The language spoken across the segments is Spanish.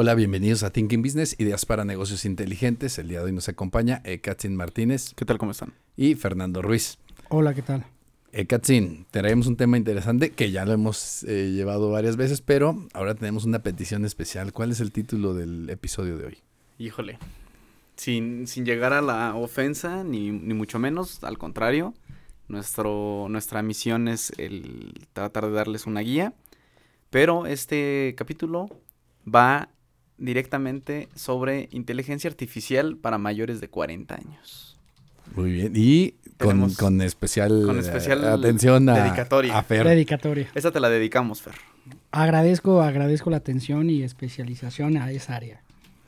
Hola, bienvenidos a Thinking Business, ideas para negocios inteligentes. El día de hoy nos acompaña Ekatzin Martínez ¿Qué tal? ¿Cómo están? y Fernando Ruiz. Hola, ¿qué tal? Ekatzin, traemos un tema interesante que ya lo hemos eh, llevado varias veces, pero ahora tenemos una petición especial. ¿Cuál es el título del episodio de hoy? Híjole. Sin, sin llegar a la ofensa, ni, ni mucho menos, al contrario. Nuestro, nuestra misión es el tratar de darles una guía. Pero este capítulo va directamente sobre inteligencia artificial para mayores de 40 años. Muy bien. Y con, con especial, con especial eh, atención a, dedicatoria. a Fer. Dedicatoria. Esta te la dedicamos, Fer. Agradezco, agradezco la atención y especialización a esa área.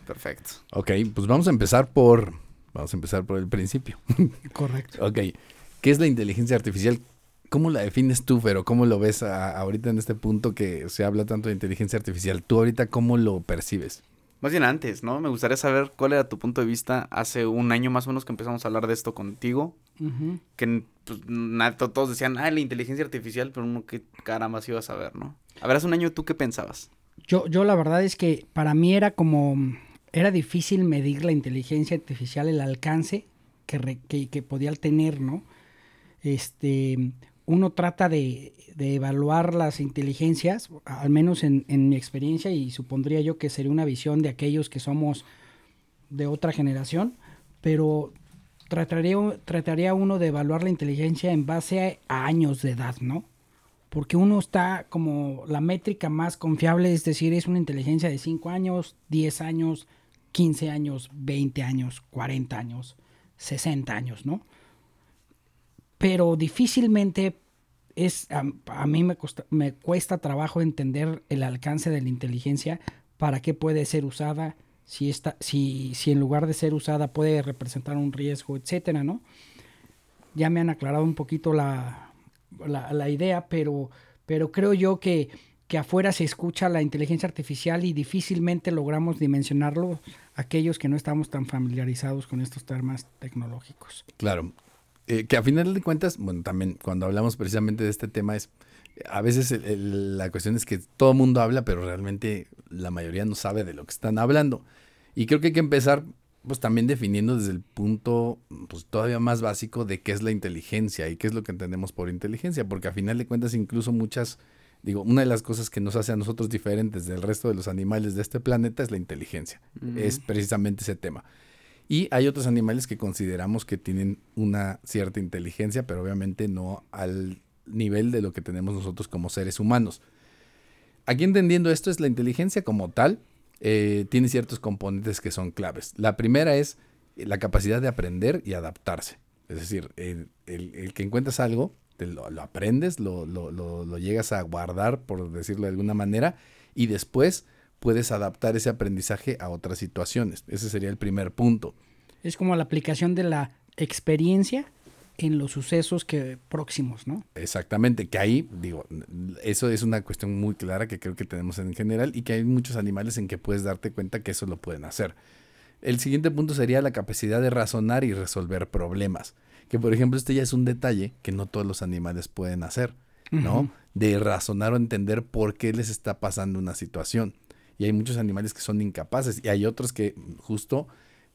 Perfecto. Ok, pues vamos a empezar por, vamos a empezar por el principio. Correcto. Ok, ¿qué es la inteligencia artificial? ¿Cómo la defines tú, Pero ¿Cómo lo ves a- ahorita en este punto que se habla tanto de inteligencia artificial? ¿Tú ahorita cómo lo percibes? Más bien antes, ¿no? Me gustaría saber cuál era tu punto de vista hace un año más o menos que empezamos a hablar de esto contigo. Ujú. que pues, na- todos decían, ah, la inteligencia artificial, pero uno qué caramba se iba a saber, ¿no? A ver, hace un año tú qué pensabas. Yo, yo la verdad es que para mí era como, era difícil medir la inteligencia artificial, el alcance que, re- que, que podía tener, ¿no? Este, uno trata de, de evaluar las inteligencias, al menos en, en mi experiencia, y supondría yo que sería una visión de aquellos que somos de otra generación, pero trataría, trataría uno de evaluar la inteligencia en base a, a años de edad, ¿no? Porque uno está como la métrica más confiable, es decir, es una inteligencia de 5 años, 10 años, 15 años, 20 años, 40 años, 60 años, ¿no? Pero difícilmente es, a, a mí me, me cuesta trabajo entender el alcance de la inteligencia, para qué puede ser usada, si, esta, si, si en lugar de ser usada puede representar un riesgo, etcétera, ¿no? Ya me han aclarado un poquito la, la, la idea, pero, pero creo yo que, que afuera se escucha la inteligencia artificial y difícilmente logramos dimensionarlo aquellos que no estamos tan familiarizados con estos temas tecnológicos. Claro, eh, que a final de cuentas, bueno, también cuando hablamos precisamente de este tema es, a veces el- el- la cuestión es que todo el mundo habla, pero realmente la mayoría no sabe de lo que están hablando. Y creo que hay que empezar pues también definiendo desde el punto pues todavía más básico de qué es la inteligencia y qué es lo que entendemos por inteligencia, porque a final de cuentas incluso muchas, digo, una de las cosas que nos hace a nosotros diferentes del resto de los animales de este planeta es la inteligencia, es precisamente ese tema. Y hay otros animales que consideramos que tienen una cierta inteligencia, pero obviamente no al nivel de lo que tenemos nosotros como seres humanos. Aquí entendiendo esto es la inteligencia como tal, eh, tiene ciertos componentes que son claves. La primera es la capacidad de aprender y adaptarse. Es decir, el, el- que encuentras algo, te lo, lo aprendes, lo- lo- lo llegas a guardar, por decirlo de alguna manera, y después puedes adaptar ese aprendizaje a otras situaciones. Ese sería el primer punto. Es como la aplicación de la experiencia en los sucesos que próximos, ¿no? Exactamente, que ahí, digo, eso es una cuestión muy clara que creo que tenemos en general y que hay muchos animales en que puedes darte cuenta que eso lo pueden hacer. El siguiente punto sería la capacidad de razonar y resolver problemas. Que por ejemplo, este ya es un detalle que no todos los animales pueden hacer, ¿no? De razonar o entender por qué les está pasando una situación. Y hay muchos animales que son incapaces y hay otros que justo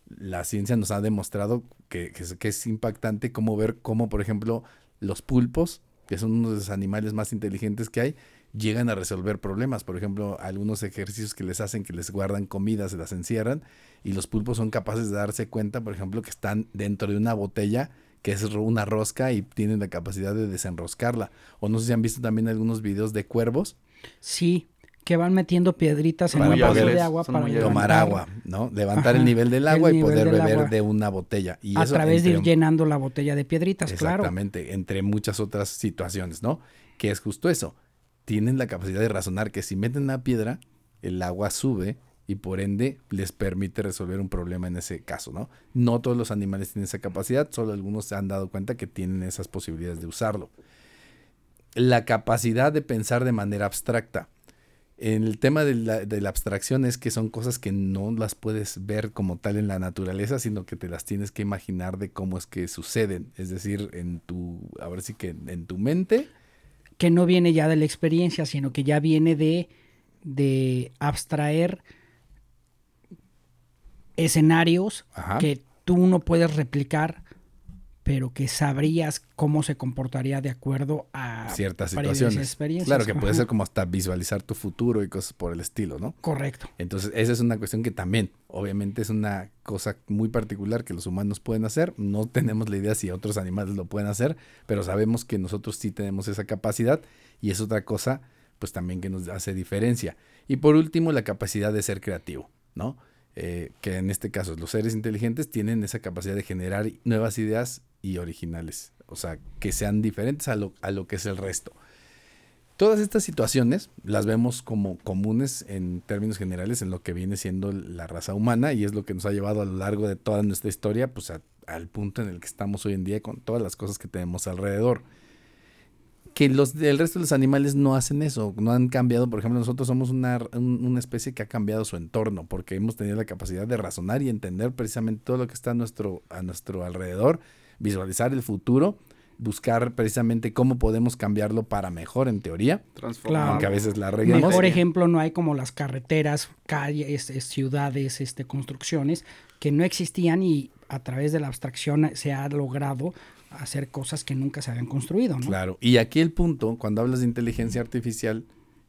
la ciencia nos ha demostrado que, que es, impactante como ver cómo, por ejemplo, los pulpos, que son uno de los animales más inteligentes que hay, llegan a resolver problemas. Por ejemplo, algunos ejercicios que les hacen, que les guardan comida, se las encierran, y los pulpos son capaces de darse cuenta, por ejemplo, que están dentro de una botella que es una rosca y tienen la capacidad de desenroscarla. O no sé si han visto también algunos videos de cuervos Sí, que van metiendo piedritas en un vaso de agua para levantar tomar agua, ¿no? Levantar el nivel del el agua y poder beber agua. de una botella. Y a eso través de ir llenando la botella de piedritas, claro. Exactamente, entre muchas otras situaciones, ¿no? Que es justo eso. Tienen la capacidad de razonar que si meten una piedra, el agua sube y por ende les permite resolver un problema en ese caso, ¿no? No todos los animales tienen esa capacidad, solo algunos se han dado cuenta que tienen esas posibilidades de usarlo. La capacidad de pensar de manera abstracta. El tema de la, de la, abstracción es que son cosas que no las puedes ver como tal en la naturaleza, sino que te las tienes que imaginar de cómo es que suceden. Es decir, en tu, a ver si que en tu mente. Que no viene ya de la experiencia, sino que ya viene de, de abstraer escenarios Ajá. que tú no puedes replicar, pero que sabrías cómo se comportaría de acuerdo a ciertas situaciones. experiencias. Claro, que puede ser como hasta visualizar tu futuro y cosas por el estilo, ¿no? Correcto. Entonces, esa es una cuestión que también, obviamente, es una cosa muy particular que los humanos pueden hacer. No tenemos la idea si otros animales lo pueden hacer, pero sabemos que nosotros sí tenemos esa capacidad y es otra cosa, pues también que nos hace diferencia. Y por último, la capacidad de ser creativo, ¿no? Eh, que en este caso los seres inteligentes tienen esa capacidad de generar nuevas ideas y originales, o sea, que sean diferentes a lo, a lo que es el resto. Todas estas situaciones las vemos como comunes en términos generales en lo que viene siendo la raza humana y es lo que nos ha llevado a lo largo de toda nuestra historia pues al punto en el que estamos hoy en día con todas las cosas que tenemos alrededor. Que los del resto de los animales no hacen eso, no han cambiado. Por ejemplo, nosotros somos una, un- una especie que ha cambiado su entorno porque hemos tenido la capacidad de razonar y entender precisamente todo lo que está a nuestro, a nuestro alrededor, visualizar el futuro, buscar precisamente cómo podemos cambiarlo para mejor en teoría Transformar. aunque a veces la. Mejor ejemplo no hay como las carreteras, calles, es- ciudades, este, construcciones que no existían y a través de la abstracción se ha logrado hacer cosas que nunca se habían construido, ¿no? Claro. Y aquí el punto, cuando hablas de inteligencia artificial,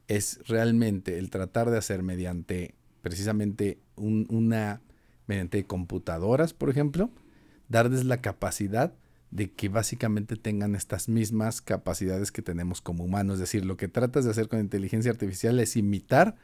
es realmente el tratar de hacer mediante precisamente un- una, mediante computadoras, por ejemplo, darles la capacidad de que básicamente tengan estas mismas capacidades que tenemos como humanos. Es decir, lo que tratas de hacer con inteligencia artificial es imitar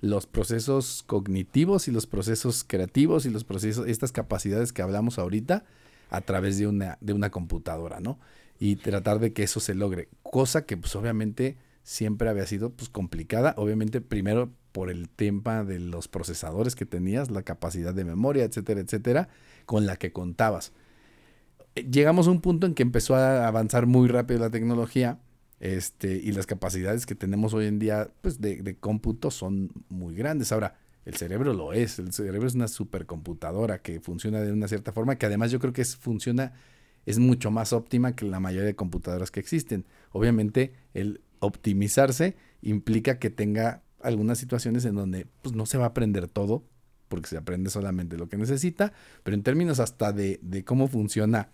los procesos cognitivos y los procesos creativos y los procesos, estas capacidades que hablamos ahorita a través de una, de una computadora, ¿no? Y tratar de que eso se logre. Cosa que pues obviamente siempre había sido pues complicada. Obviamente primero por el tema de los procesadores que tenías, la capacidad de memoria, etcétera, etcétera, con la que contabas. Eh, Llegamos a un punto en que empezó a avanzar muy rápido la tecnología este, y las capacidades que tenemos hoy en día pues, de, de cómputo son muy grandes. Ahora, el cerebro lo es, el cerebro es una supercomputadora que funciona de una cierta forma, que además yo creo que es, funciona, es mucho más óptima que la mayoría de computadoras que existen. Obviamente, el optimizarse implica que tenga algunas situaciones en donde pues, no se va a aprender todo, porque se aprende solamente lo que necesita, pero en términos hasta de, de cómo funciona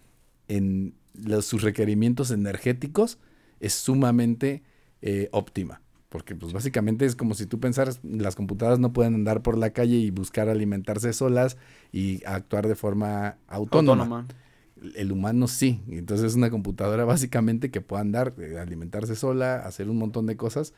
en los, sus requerimientos energéticos, es sumamente eh, óptima. Porque pues básicamente es como si tú pensaras, las computadoras no pueden andar por la calle y buscar alimentarse solas y actuar de forma autónoma. Autónoma. El humano sí. Entonces es una computadora básicamente que puede andar, eh, alimentarse sola, hacer un montón de cosas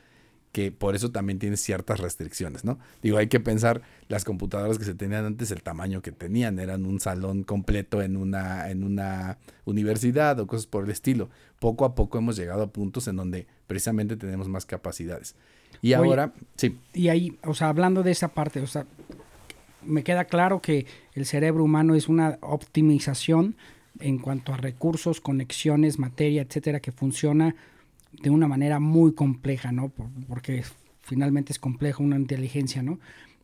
que por eso también tiene ciertas restricciones, ¿no? Digo, hay que pensar las computadoras que se tenían antes, el tamaño que tenían, eran un salón completo en una, en una universidad o cosas por el estilo. Poco a poco hemos llegado a puntos en donde precisamente tenemos más capacidades. Y Oye, ahora, sí, Y ahí, o sea, hablando de esa parte, o sea, me queda claro que el cerebro humano es una optimización en cuanto a recursos, conexiones, materia, etcétera, que funciona de una manera muy compleja, ¿no? Por- porque finalmente es complejo una inteligencia, ¿no?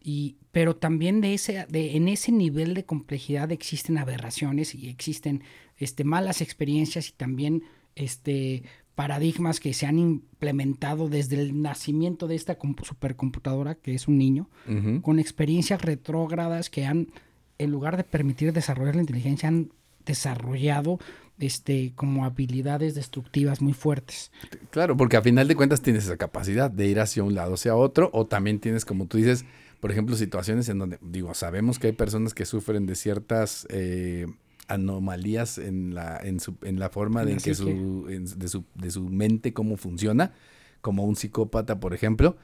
Y, pero también de ese, de, en ese nivel de complejidad existen aberraciones y existen este, malas experiencias y también este, paradigmas que se han implementado desde el nacimiento de esta compu- supercomputadora, que es un niño, con experiencias retrógradas que han, en lugar de permitir desarrollar la inteligencia, han desarrollado este, como habilidades destructivas muy fuertes. Claro, porque a final de cuentas tienes esa capacidad de ir hacia un lado, hacia otro, o también tienes, como tú dices, por ejemplo, situaciones en donde, digo, sabemos que hay personas que sufren de ciertas eh, anomalías en la, en su, en la forma de, en que su, en- de, su, de su mente, cómo funciona, como un psicópata, por ejemplo,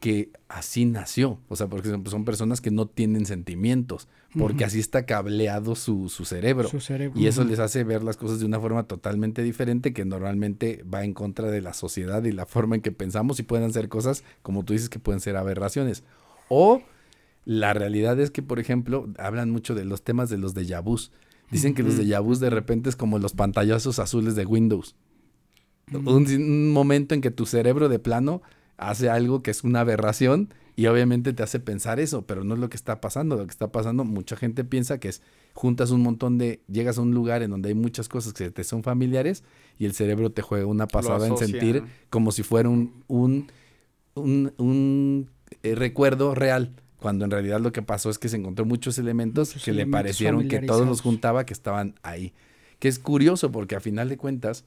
que así nació. O sea, porque son, son personas que no tienen sentimientos, porque así está cableado su, su cerebro. Su cerebro. Y eso les hace ver las cosas de una forma totalmente diferente que normalmente va en contra de la sociedad y la forma en que pensamos y pueden ser cosas, como tú dices, que pueden ser aberraciones. O La realidad es que, por ejemplo, hablan mucho de los temas de los déjà vus. Dicen que los déjà vus de repente es como los pantallazos azules de Windows. Un, un momento en que tu cerebro de plano hace algo que es una aberración y obviamente te hace pensar eso, pero no es lo que está pasando. Lo que está pasando, mucha gente piensa que es juntas un montón de, llegas a un lugar en donde hay muchas cosas que te son familiares y el cerebro te juega una pasada en sentir como si fuera un, un, un, un, eh, recuerdo real. Cuando en realidad lo que pasó es que se encontró muchos elementos Muchos que le parecieron que todos los juntaba que estaban ahí. Que es curioso porque a final de cuentas,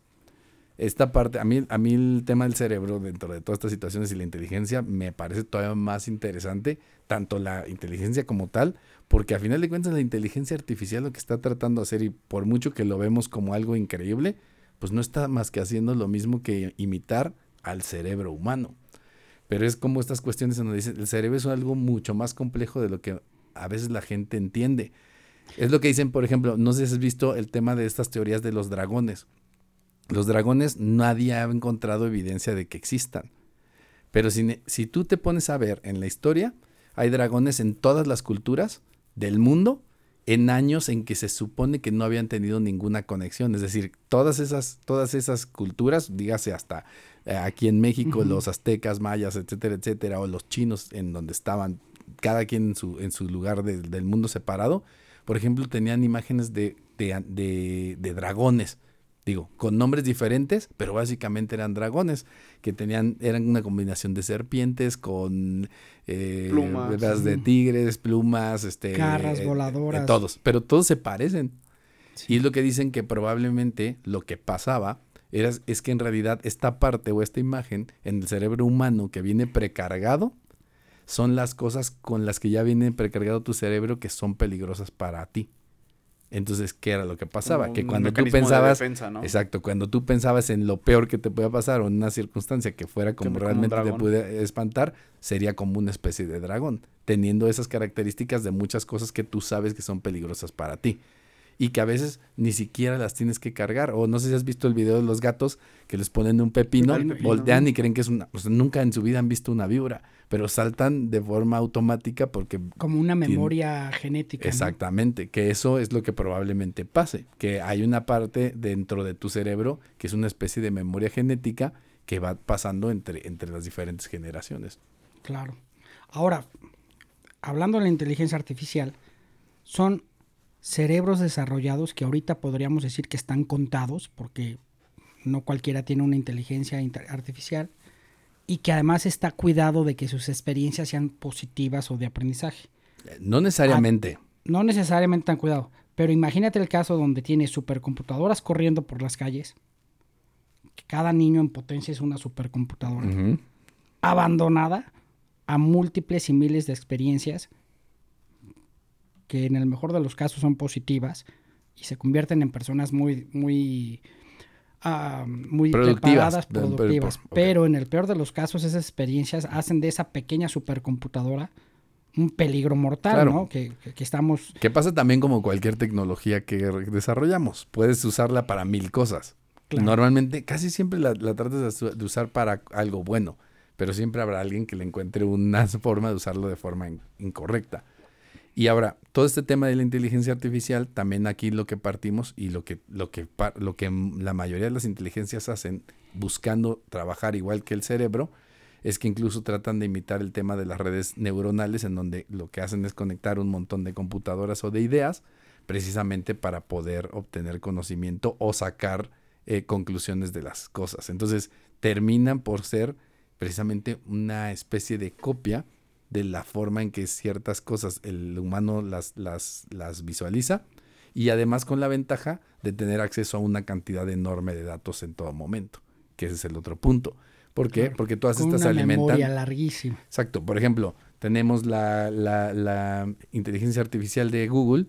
esta parte, a mí, a mí el tema del cerebro dentro de todas estas situaciones y la inteligencia me parece todavía más interesante, tanto la inteligencia como tal, porque a final de cuentas la inteligencia artificial lo que está tratando de hacer, y por mucho que lo vemos como algo increíble, pues no está más que haciendo lo mismo que imitar al cerebro humano. Pero es como estas cuestiones donde dicen, el cerebro es algo mucho más complejo de lo que a veces la gente entiende. Es lo que dicen, por ejemplo, no sé si has visto el tema de estas teorías de los dragones. Los dragones nadie ha encontrado evidencia de que existan. Pero si, tú te pones a ver en la historia, hay dragones en todas las culturas del mundo en años en que se supone que no habían tenido ninguna conexión. Es decir, todas esas, todas esas culturas, dígase hasta eh, aquí en México, los aztecas, mayas, etcétera, etcétera, o los chinos en donde estaban, cada quien en su, en su lugar de- del mundo separado, por ejemplo, tenían imágenes de, de, de- de dragones. Digo, con nombres diferentes, pero básicamente eran dragones, que tenían, eran una combinación de serpientes con eh, Plumas. de tigres, plumas, este, Garras eh, voladoras. eh, todos, pero todos se parecen. Y es lo que dicen que probablemente lo que pasaba era, es que en realidad esta parte o esta imagen en el cerebro humano que viene precargado son las cosas con las que ya viene precargado tu cerebro que son peligrosas para ti. Entonces, ¿qué era lo que pasaba? Que cuando tú mecanismo de pensabas, defensa, ¿no? exacto, cuando tú pensabas en lo peor que te podía pasar o en una circunstancia que fuera como realmente te puede espantar, sería como una especie de dragón, teniendo esas características de muchas cosas que tú sabes que son peligrosas para ti y que a veces ni siquiera las tienes que cargar. O no sé si has visto el video de los gatos que les ponen un pepino, voltean y creen que es una... o sea, nunca en su vida han visto una víbora, pero saltan de forma automática porque... Como una memoria genética. ¿no? Exactamente, que eso es lo que probablemente pase, que hay una parte dentro de tu cerebro que es una especie de memoria genética que va pasando entre, entre las diferentes generaciones. Claro. Ahora, hablando de la inteligencia artificial, son cerebros desarrollados que ahorita podríamos decir que están contados, porque no cualquiera tiene una inteligencia artificial, y que además está cuidado de que sus experiencias sean positivas o de aprendizaje. Eh, No necesariamente. No necesariamente tan cuidado, pero imagínate el caso donde tienes supercomputadoras corriendo por las calles, que cada niño en potencia es una supercomputadora abandonada a múltiples y miles de experiencias que en el mejor de los casos son positivas y se convierten en personas muy muy ah, muy Productivas, preparadas, productivas, pero en el peor de los casos esas experiencias hacen de esa pequeña supercomputadora un peligro mortal, Claro. ¿no? Que, que- estamos Que pasa también como cualquier tecnología que desarrollamos. Puedes usarla para mil cosas. Claro. Normalmente, casi siempre la, la tratas de usar para algo bueno, pero siempre habrá alguien que le encuentre una forma de usarlo de forma in- incorrecta. Y ahora, todo este tema de la inteligencia artificial, también aquí lo que partimos y lo que, lo que, lo que la mayoría de las inteligencias hacen, buscando trabajar igual que el cerebro, es que incluso tratan de imitar el tema de las redes neuronales, en donde lo que hacen es conectar un montón de computadoras o de ideas, precisamente para poder obtener conocimiento o sacar eh, conclusiones de las cosas. Entonces, terminan por ser precisamente una especie de copia de la forma en que ciertas cosas el humano las, las, las visualiza y además con la ventaja de tener acceso a una cantidad enorme de datos en todo momento, que ese es el otro punto. ¿Por qué? Claro. Porque todas con estas una alimentan. memoria larguísima. Exacto. Por ejemplo, tenemos la, la- la inteligencia artificial de Google,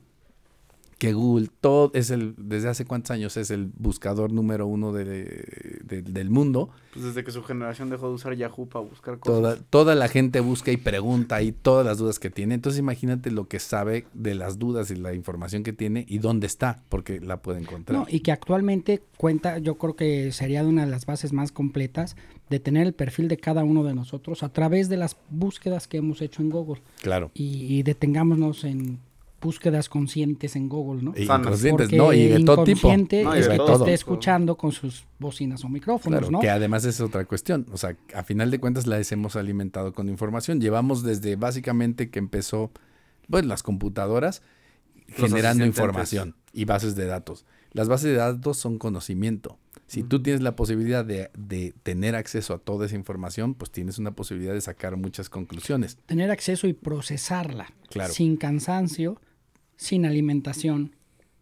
que Google todo es el desde hace cuántos años es el buscador número uno de- de- del mundo. Pues desde que su generación dejó de usar Yahoo para buscar Toda, cosas. toda la gente busca y pregunta y todas las dudas que tiene. Entonces imagínate lo que sabe de las dudas y la información que tiene y dónde está, porque la puede encontrar. No, y que actualmente cuenta, yo creo que sería de una de las bases más completas de tener el perfil de cada uno de nosotros a través de las búsquedas que hemos hecho en Google. claro. Y, y detengámonos en búsquedas conscientes en Google, ¿no? Inconscientes, Porque no, y de todo tipo. inconsciente No, y es de que todo. te esté escuchando con sus bocinas o micrófonos, Claro, ¿no? que además es otra cuestión. O sea, a final de cuentas las hemos alimentado con información. Llevamos desde básicamente que empezó, pues, las computadoras generando información y bases de datos. Las bases de datos son conocimiento. Si tú tienes la posibilidad de, de tener acceso a toda esa información, pues tienes una posibilidad de sacar muchas conclusiones. Tener acceso y procesarla Claro. sin cansancio, sin alimentación,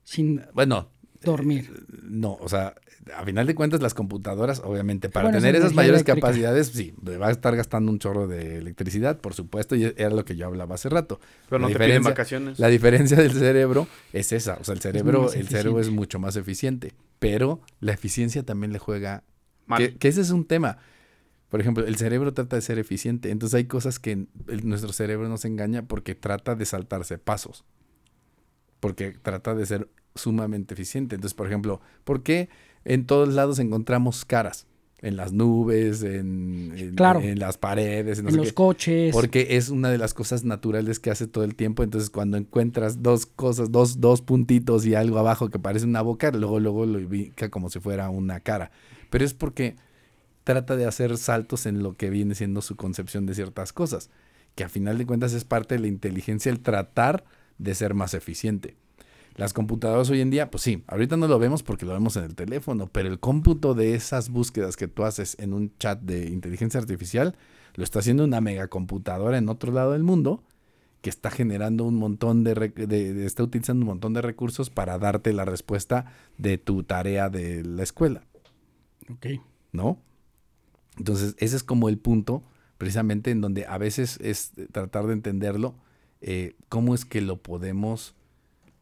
sin Bueno, dormir. No, o sea, a final de cuentas las computadoras, obviamente, para bueno, tener esas mayores eléctrica. capacidades, sí, va a estar gastando un chorro de electricidad, por supuesto, y era lo que yo hablaba hace rato. Pero no te piden vacaciones. La diferencia del cerebro es esa, o sea, el cerebro, el cerebro es mucho más eficiente, pero la eficiencia también le juega, Mal. que, que ese es un tema. Por ejemplo, el cerebro trata de ser eficiente, entonces hay cosas que el- nuestro cerebro nos engaña porque trata de saltarse pasos, porque trata de ser sumamente eficiente. Entonces, por ejemplo, ¿por qué en todos lados encontramos caras? En las nubes, en, en- Claro. en las paredes, en no en sé los qué. coches. Porque es una de las cosas naturales que hace todo el tiempo. Entonces, cuando encuentras dos cosas, dos, dos puntitos y algo abajo que parece una boca, luego, luego lo ubica como si fuera una cara. Pero es porque trata de hacer saltos en lo que viene siendo su concepción de ciertas cosas. Que a final de cuentas es parte de la inteligencia el tratar de ser más eficiente. Las computadoras hoy en día, pues sí, ahorita no lo vemos porque lo vemos en el teléfono, pero el cómputo de esas búsquedas que tú haces en un chat de inteligencia artificial lo está haciendo una megacomputadora en otro lado del mundo que está generando un montón de, rec- de- de- está utilizando un montón de recursos para darte la respuesta de tu tarea de la escuela, Ok. ¿no? Entonces, ese es como el punto, precisamente en donde a veces es tratar de entenderlo, eh, cómo es que lo podemos,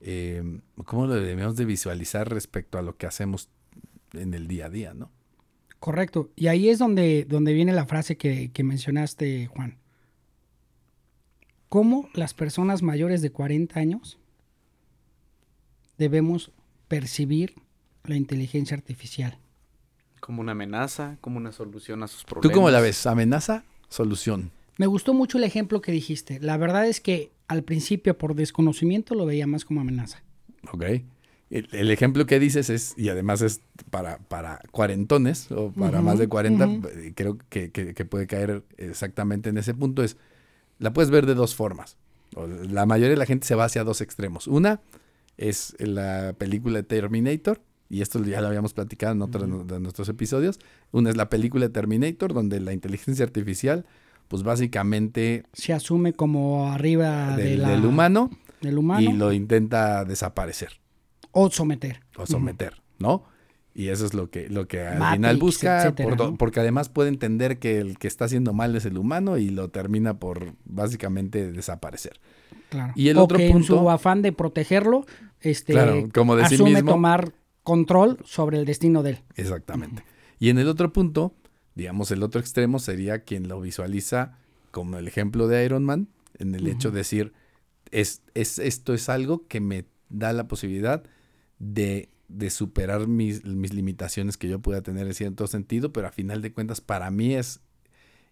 eh, cómo lo debemos de visualizar respecto a lo que hacemos en el día a día, ¿no? Correcto. Y ahí es donde, donde viene la frase que, que mencionaste, Juan. ¿Cómo las personas mayores de 40 años debemos percibir la inteligencia artificial? Como una amenaza, como una solución a sus ¿Tú problemas. cómo la ves? ¿Amenaza? ¿Solución? Me gustó mucho el ejemplo que dijiste. La verdad es que al principio, por desconocimiento, lo veía más como amenaza. Ok. El, el ejemplo que dices es, y además es para, para cuarentones o para más de 40, ujú. eh, creo que, que- que puede caer exactamente en ese punto, es, la puedes ver de dos formas. La mayoría de la gente se va hacia dos extremos. Una es la película de Terminator, y esto ya lo habíamos platicado en otros de nuestros episodios. Una es la película de Terminator, donde la inteligencia artificial, pues básicamente Se asume como arriba de del, la- del humano, del humano y lo intenta desaparecer o someter. o someter, ¿no? Y eso es lo que, lo que al Matrix, final busca, etcétera, por do- ¿no? porque además puede entender que el que está haciendo mal es el humano y lo termina por básicamente desaparecer. Claro. Y el o otro que en punto- su afán de protegerlo, este, Claro, como de sí mismo. tomar control sobre el destino de él. Exactamente. Y en el otro punto, digamos, el otro extremo sería quien lo visualiza como el ejemplo de Iron Man, en el hecho de decir, es, es, esto es algo que me da la posibilidad de, de superar mis, mis limitaciones que yo pueda tener en cierto sentido, pero a final de cuentas para mí es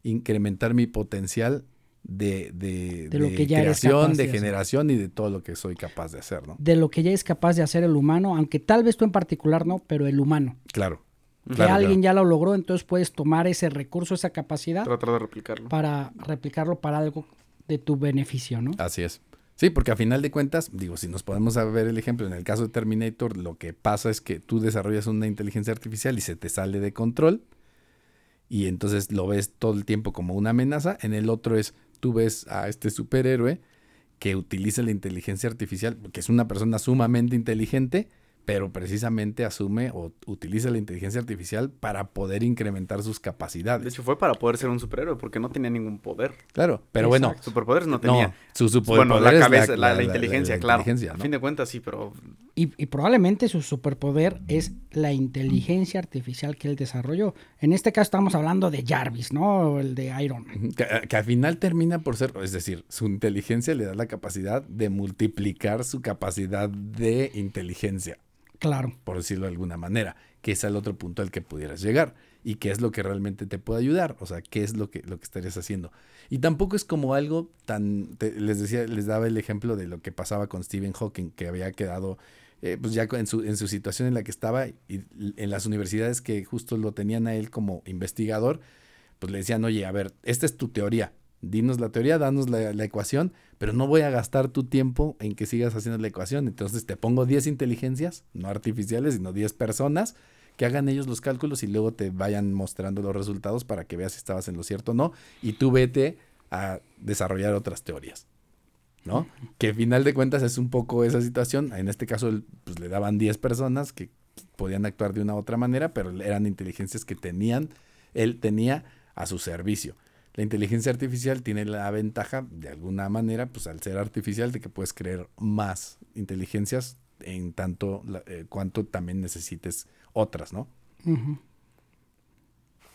incrementar mi potencial de, de, De lo de que ya eres creación, de generación y de todo lo que soy capaz de hacer, ¿no? De lo que ya es capaz de hacer el humano, aunque tal vez tú en particular no, pero el humano. Claro. Que Claro, alguien claro. ya lo logró, entonces puedes tomar ese recurso, esa capacidad Tratar de replicarlo. para replicarlo para algo de tu beneficio, ¿no? Así es. Sí, porque a final de cuentas, digo, si nos podemos ver el ejemplo, en el caso de Terminator, lo que pasa es que tú desarrollas una inteligencia artificial y se te sale de control y entonces lo ves todo el tiempo como una amenaza. En el otro es, tú ves a este superhéroe que utiliza la inteligencia artificial, que es una persona sumamente inteligente, pero precisamente asume o utiliza la inteligencia artificial para poder incrementar sus capacidades. De hecho, fue para poder ser un superhéroe, porque no tenía ningún poder. Claro, pero bueno. Superpoderes no tenía. no, su superpoder bueno, la es cabeza, la, la inteligencia, la claro. inteligencia, A fin de cuentas, sí, pero Y, y probablemente su superpoder es la inteligencia artificial que él desarrolló. En este caso estamos hablando de Jarvis, ¿no? El de Iron que al final termina por ser, es decir, su inteligencia le da la capacidad de multiplicar su capacidad de inteligencia, Claro. por decirlo de alguna manera, que es el otro punto al que pudieras llegar y qué es lo que realmente te puede ayudar, o sea, qué es lo que, lo que estarías haciendo. Y tampoco es como algo tan, te- les decía, les daba el ejemplo de lo que pasaba con Stephen Hawking, que había quedado eh, pues ya en su, en su situación en la que estaba y en las universidades que justo lo tenían a él como investigador, pues le decían, oye, a ver, esta es tu teoría, dinos la teoría, danos la, la ecuación, pero no voy a gastar tu tiempo en que sigas haciendo la ecuación. Entonces te pongo 10 inteligencias, no artificiales, sino 10 personas, que hagan ellos los cálculos y luego te vayan mostrando los resultados para que veas si estabas en lo cierto o no, y tú vete a desarrollar otras teorías. ¿No? Que al final de cuentas es un poco esa situación. En este caso, pues, le daban 10 personas que podían actuar de una u otra manera, pero eran inteligencias que tenían, él tenía a su servicio. La inteligencia artificial tiene la ventaja, de alguna manera, pues al ser artificial, de que puedes crear más inteligencias en tanto eh, cuanto también necesites otras, ¿no?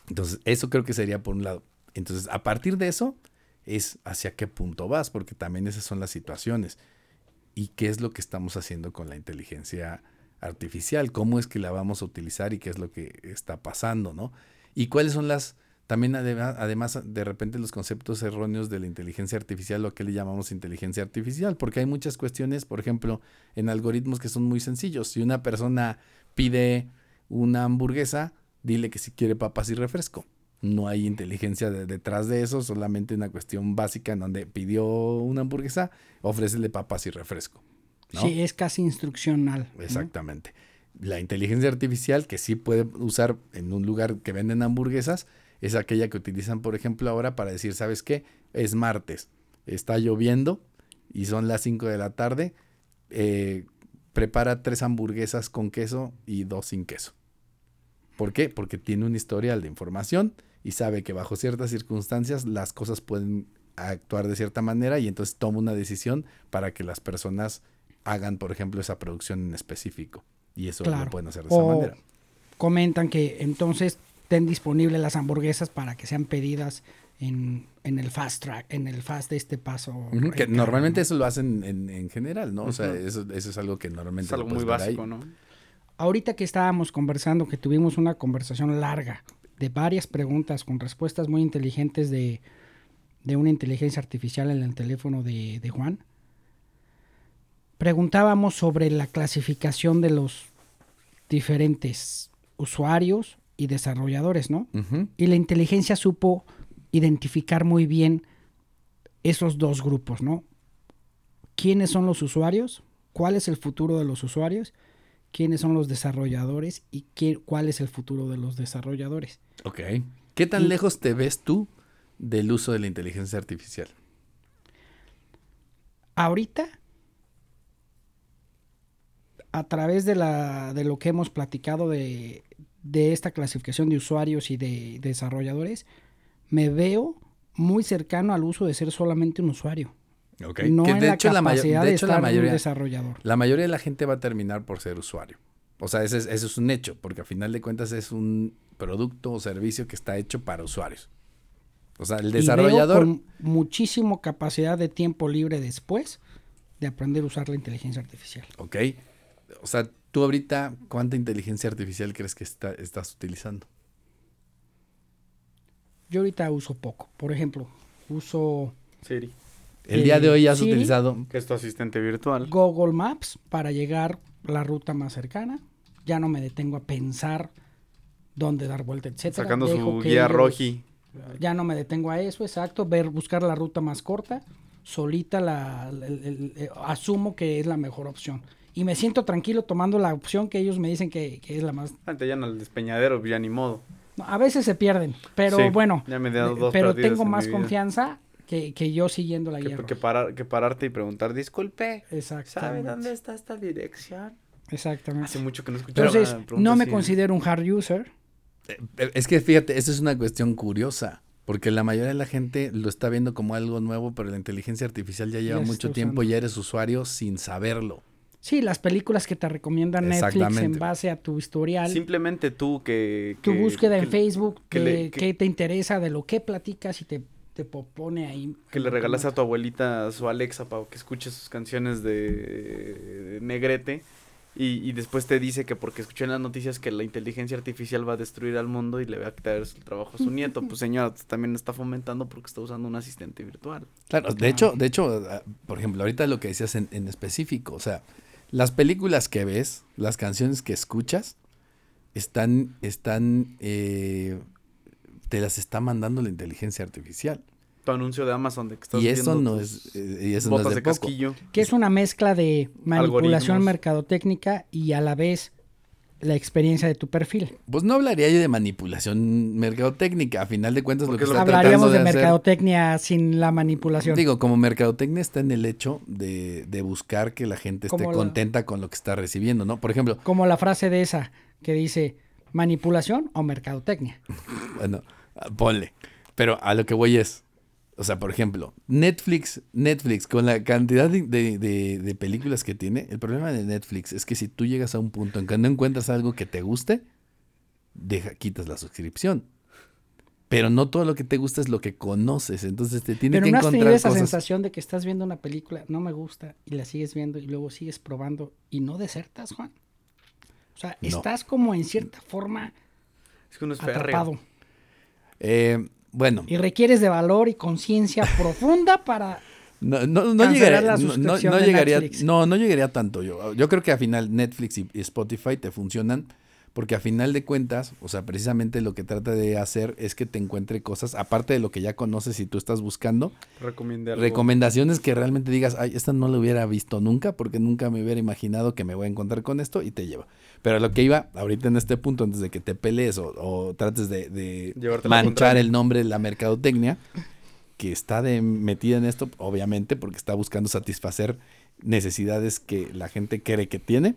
Entonces, eso creo que sería por un lado. Entonces, a partir de eso, es hacia qué punto vas, porque también esas son las situaciones. ¿Y qué es lo que estamos haciendo con la inteligencia artificial? ¿Cómo es que la vamos a utilizar y qué es lo que está pasando, no? Y cuáles son las, también además, además de repente los conceptos erróneos de la inteligencia artificial, lo que le llamamos inteligencia artificial, porque hay muchas cuestiones, por ejemplo, en algoritmos que son muy sencillos. Si una persona pide una hamburguesa, dile que si quiere papas y refresco. No hay inteligencia de- detrás de eso, solamente una cuestión básica en donde pidió una hamburguesa, ofrécele papas y refresco. ¿no? Sí, es casi instruccional. ¿no? Exactamente. La inteligencia artificial que sí puede usar en un lugar que venden hamburguesas es aquella que utilizan, por ejemplo, ahora para decir, ¿sabes qué? Es martes, está lloviendo y son las 5 de la tarde. eh, prepara tres hamburguesas con queso y dos sin queso. ¿Por qué? Porque tiene un historial de información y sabe que bajo ciertas circunstancias las cosas pueden actuar de cierta manera y entonces toma una decisión para que las personas hagan, por ejemplo, esa producción en específico. Y eso Claro. lo pueden hacer de esa manera. comentan que entonces estén disponibles las hamburguesas para que sean pedidas en, en el fast track, en el fast de este paso. Que en normalmente eso lo hacen en, en general, ¿no? O sea, eso, eso es algo que normalmente es algo muy básico, ¿no? ¿no? Ahorita que estábamos conversando, que tuvimos una conversación larga de varias preguntas con respuestas muy inteligentes de, de una inteligencia artificial en el teléfono de, de Juan, preguntábamos sobre la clasificación de los diferentes usuarios y desarrolladores, ¿no? Y la inteligencia supo identificar muy bien esos dos grupos, ¿no? ¿Quiénes son los usuarios? ¿Cuál es el futuro de los usuarios? ¿Quiénes son los desarrolladores? ¿Y qué, cuál es el futuro de los desarrolladores? Ok. ¿Qué tan Y- lejos te ves tú del uso de la inteligencia artificial? Ahorita, a través de, la, de lo que hemos platicado de, de esta clasificación de usuarios y de desarrolladores, me veo muy cercano al uso de ser solamente un usuario. Ok. No Que en de la hecho, la de de, hecho, la mayoría- un desarrollador. La mayoría de la gente va a terminar por ser usuario. O sea, ese es, ese es un hecho, porque a final de cuentas es un producto o servicio que está hecho para usuarios. O sea, el Y veo desarrollador... con muchísimo capacidad de tiempo libre después de aprender a usar la inteligencia artificial. Ok. O sea, tú ahorita, ¿cuánta inteligencia artificial crees que está- estás utilizando? Yo ahorita uso poco. Por ejemplo, uso Siri. El día de hoy has Siri. utilizado... Que es tu asistente virtual. Google Maps para llegar a la ruta más cercana. Ya no me detengo a pensar dónde dar vuelta, etcétera. Sacando Dejo su que guía ellos- roji. Ya no me detengo a eso, exacto. Ver, buscar la ruta más corta. Solita la, el- el- el- asumo que es la mejor opción. Y me siento tranquilo tomando la opción que ellos me dicen que, que es la más... Antes ya en el despeñadero, ya ni modo. No, a veces se pierden, pero Sí, bueno. ya me he dado eh, dos pero tengo en más confianza que, que yo siguiendo la guía. Que, parar, que pararte y preguntar, disculpe, ¿sabe dónde está esta dirección? Exactamente. Hace mucho que no escuchaba Entonces, no me así. considero un hard user. Eh, Es que fíjate, esa es una cuestión curiosa, porque la mayoría de la gente lo está viendo como algo nuevo, pero la inteligencia artificial ya lleva Ya mucho tiempo usando. y eres usuario sin saberlo. Sí, las películas que te recomienda Netflix en base a tu historial, Simplemente tú que... tu que- búsqueda que- en Facebook, que le- te interesa, de lo que platicas y te, te pone ahí. Que le regalaste a tu abuelita su Alexa para que escuche sus canciones de, de Negrete y, y después te dice que porque escuché en las noticias que la inteligencia artificial va a destruir al mundo y le va a quitar el trabajo a su nieto. Pues señora, también está fomentando porque está usando un asistente virtual. Claro, de hecho, de hecho, ah, por ejemplo, ahorita lo que decías en, en específico, o sea, las películas que ves, las canciones que escuchas, están, están, eh, te las está mandando la inteligencia artificial. Tu anuncio de Amazon de que estás Y eso no es, eh, y eso no es botas de de, poco. casquillo. Que es una mezcla de manipulación Algoritmos. mercadotécnica y a la vez la experiencia de tu perfil. Pues no hablaría yo de manipulación mercadotécnica, a final de cuentas lo que está Hablaríamos tratando de, de hacer- mercadotecnia sin la manipulación. Digo, como mercadotecnia está en el hecho de, de buscar que la gente esté Como la- contenta con lo que está recibiendo, ¿no? Por ejemplo, Como la frase de esa que dice manipulación o mercadotecnia. bueno, ponle. Pero a lo que voy es, o sea, por ejemplo, Netflix, Netflix, con la cantidad de, de- de- de películas que tiene, el problema de Netflix es que si tú llegas a un punto en que no encuentras algo que te guste, deja, quitas la suscripción. Pero no todo lo que te gusta es lo que conoces, entonces te tiene Pero que no has tenido encontrar esa sensación de que estás viendo una película, no me gusta, y la sigues viendo y luego sigues probando y no desertas, Juan. O sea, No. estás como en cierta forma Es que uno es atrapado. Eh, bueno, Y requieres de valor y conciencia profunda para... No, no, no llegaría, la no- no, llegaría, Netflix. no, no llegaría tanto yo. Yo creo que al final Netflix y, y Spotify te funcionan porque a final de cuentas, o sea, precisamente lo que trata de hacer es que te encuentre cosas, aparte de lo que ya conoces y tú estás buscando, recomendaciones que realmente digas, ay, esta no la hubiera visto nunca porque nunca me hubiera imaginado que me voy a encontrar con esto y te lleva. Pero lo que iba ahorita en este punto, antes de que te pelees o, o trates de, manchar el nombre de la mercadotecnia, que está de, metida en esto, obviamente, porque está buscando satisfacer necesidades que la gente cree que tiene.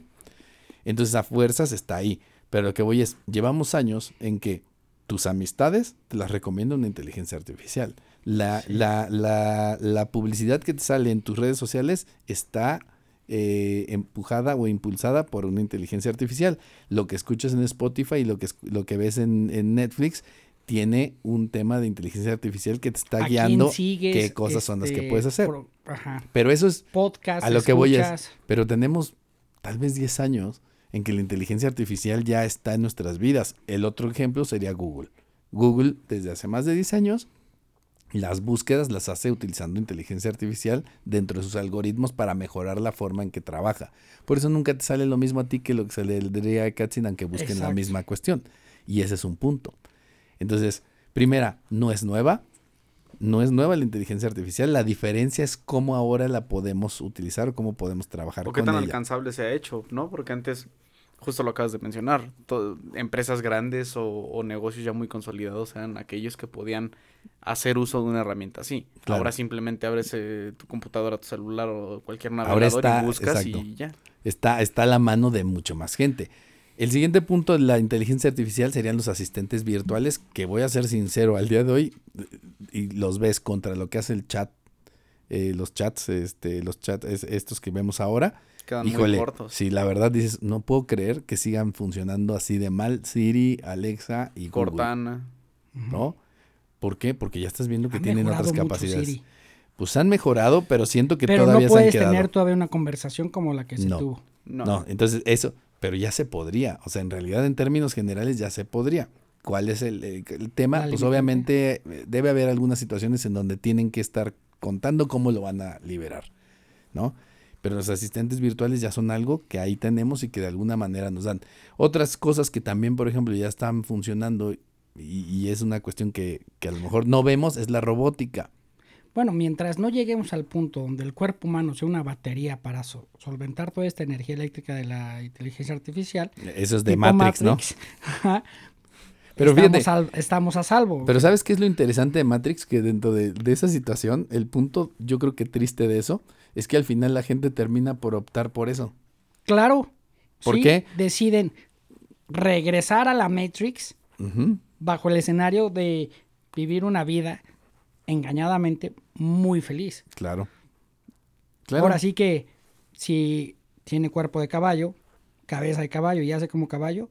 Entonces a fuerzas está ahí. Pero lo que voy es, llevamos años en que tus amistades te las recomienda una inteligencia artificial. La, la, la, la publicidad que te sale en tus redes sociales está eh, empujada o impulsada por una inteligencia artificial. Lo que escuchas en Spotify y lo que, lo que ves en, en Netflix tiene un tema de inteligencia artificial que te está ¿A quién guiando sigues? qué cosas son las que Este, puedes hacer. pro- ajá. Pero eso es Podcast, a lo que voy es, pero tenemos tal vez 10 años en que la inteligencia artificial ya está en nuestras vidas. El otro ejemplo sería Google. Google desde hace más de 10 años las búsquedas las hace utilizando inteligencia artificial dentro de sus algoritmos para mejorar la forma en que trabaja. Por eso nunca te sale lo mismo a ti que lo que diría a Katzin aunque busquen la misma cuestión. Y ese es un punto. Entonces, primera, no es nueva. No es nueva la inteligencia artificial. La diferencia es cómo ahora la podemos utilizar o cómo podemos trabajar ¿O qué con tan ella. alcanzable se ha hecho, no? Porque antes, justo lo acabas de mencionar, empresas grandes o, o negocios ya muy consolidados eran aquellos que podían hacer uso de una herramienta así. Claro. Ahora simplemente abres eh, tu computadora, tu celular o cualquier navegador está- y buscas exacto. y ya. Está, está a la mano de mucho más gente. El siguiente punto de la inteligencia artificial serían los asistentes virtuales, que voy a ser sincero, al día de hoy, eh, y los ves contra lo que hace el chat, eh, los chats, este, los chats es- estos que vemos ahora. Quedan Híjole, muy cortos. si la verdad dices, no puedo creer que sigan funcionando así de mal Siri, Alexa y Google, Cortana. ¿no? ¿Por qué? Porque ya estás viendo que Ha tienen otras mucho capacidades. Siri. Pues han mejorado, pero siento que Pero todavía no se han puedes quedado. tener todavía una conversación como la que se No. tuvo. No. No. entonces eso, pero ya se podría. O sea, en realidad en términos generales ya se podría. ¿Cuál es el, el- el tema? La Pues obviamente eh, debe haber algunas situaciones en donde tienen que estar contando cómo lo van a liberar, ¿no? Pero los asistentes virtuales ya son algo que ahí tenemos y que de alguna manera nos dan. Otras cosas que también, por ejemplo, ya están funcionando y, y es una cuestión que, que a lo mejor no vemos, es la robótica. Bueno, mientras no lleguemos al punto donde el cuerpo humano sea una batería para so- solventar toda esta energía eléctrica de la inteligencia artificial. Eso es de Matrix, ¿no? Pero estamos, fíjate, al- estamos a salvo. Pero ¿sabes qué es lo interesante de Matrix? Que dentro de, de esa situación, el punto yo creo que triste de eso, es que al final la gente termina por optar por eso. Claro, ¿Por ¿sí? qué? Deciden regresar a la Matrix bajo el escenario de vivir una vida engañadamente muy feliz. Claro. Claro. Ahora sí que si tiene cuerpo de caballo, cabeza de caballo y hace como caballo,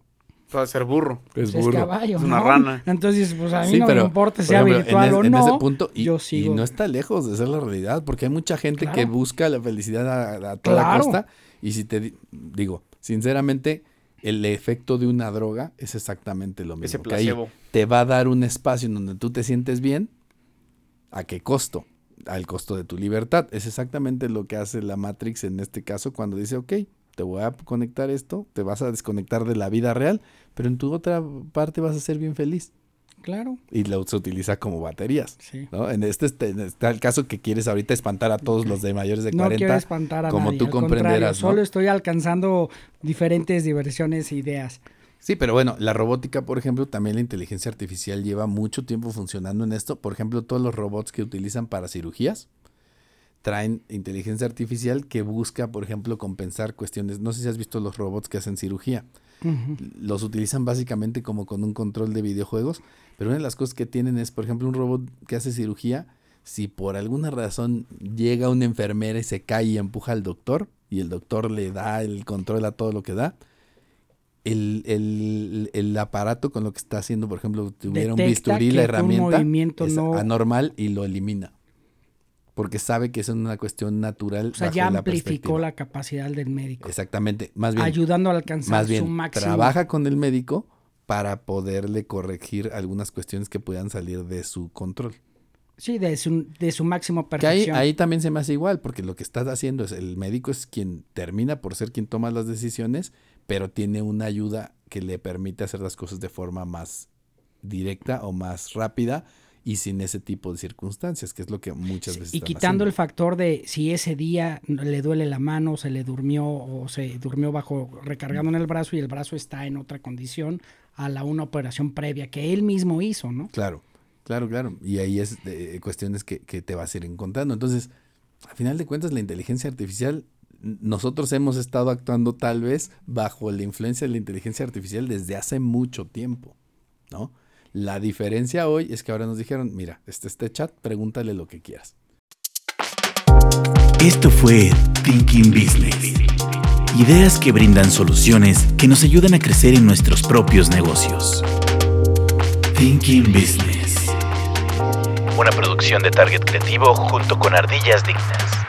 Puede ser burro. Es pues es burro. caballo. Es una ¿no? rana. Entonces, pues a mí Sí, no pero, me importa por sea ejemplo, virtual en, o es- en no. ese punto, y, yo y sigo. no está lejos de ser la realidad, porque hay mucha gente que busca la felicidad a, a toda Claro. costa. Y si te di- digo, sinceramente, el efecto de una droga es exactamente lo mismo. Ese que ahí placebo. te va a dar un espacio en donde tú te sientes bien. ¿A qué costo? Al costo de tu libertad. Es exactamente lo que hace la Matrix en este caso cuando dice, ok, te voy a conectar esto, te vas a desconectar de la vida real, pero en tu otra parte vas a ser bien feliz. Claro, Y lo se utiliza como baterías. sí. ¿no? En este este- está el caso que quieres ahorita espantar a todos los de mayores de No 40. quiero espantar a como nadie, tú al comprenderás, ¿no? Solo estoy alcanzando diferentes diversiones e ideas. Sí, pero bueno, la robótica, por ejemplo, también la inteligencia artificial lleva mucho tiempo funcionando en esto. Por ejemplo, todos los robots que utilizan para cirugías traen inteligencia artificial que busca, por ejemplo, compensar cuestiones. No sé si has visto los robots que hacen cirugía. Los utilizan básicamente como con un control de videojuegos, pero una de las cosas que tienen es, por ejemplo, un robot que hace cirugía, si por alguna razón llega una enfermera y se cae y empuja al doctor, y el doctor le da el control a todo lo que da, el, el- el aparato con lo que está haciendo, por ejemplo, tuviera un bisturí, la herramienta es no- anormal y lo elimina. Porque sabe que es una cuestión natural. O sea, ya amplificó la capacidad del médico, Exactamente. Más bien, ayudando a alcanzar más su bien máximo. trabaja con el médico para poderle corregir algunas cuestiones que puedan salir de su control. Sí, de su, de su máximo Que ahí, perfección. ahí también se me hace igual, porque lo que estás haciendo es el médico es quien termina por ser quien toma las decisiones, pero tiene una ayuda que le permite hacer las cosas de forma más directa o más rápida y sin ese tipo de circunstancias, que es lo que muchas veces y quitando el factor de si ese día le duele la mano, se le durmió o se durmió bajo recargando en el brazo y el brazo está en otra condición a la una operación previa que él mismo hizo, ¿no? Claro, claro, claro. Y ahí es eh, cuestiones que, que te vas a ir encontrando. Entonces, a final de cuentas, la inteligencia artificial, nosotros hemos estado actuando tal vez bajo la influencia de la inteligencia artificial desde hace mucho tiempo, ¿no? La diferencia hoy es que ahora nos dijeron, mira, este, este chat, pregúntale lo que quieras. Esto fue Thinking Business. Ideas que brindan soluciones que nos ayudan a crecer en nuestros propios negocios. Thinking Business. Una producción de Target Creativo junto con Ardillas Dignas.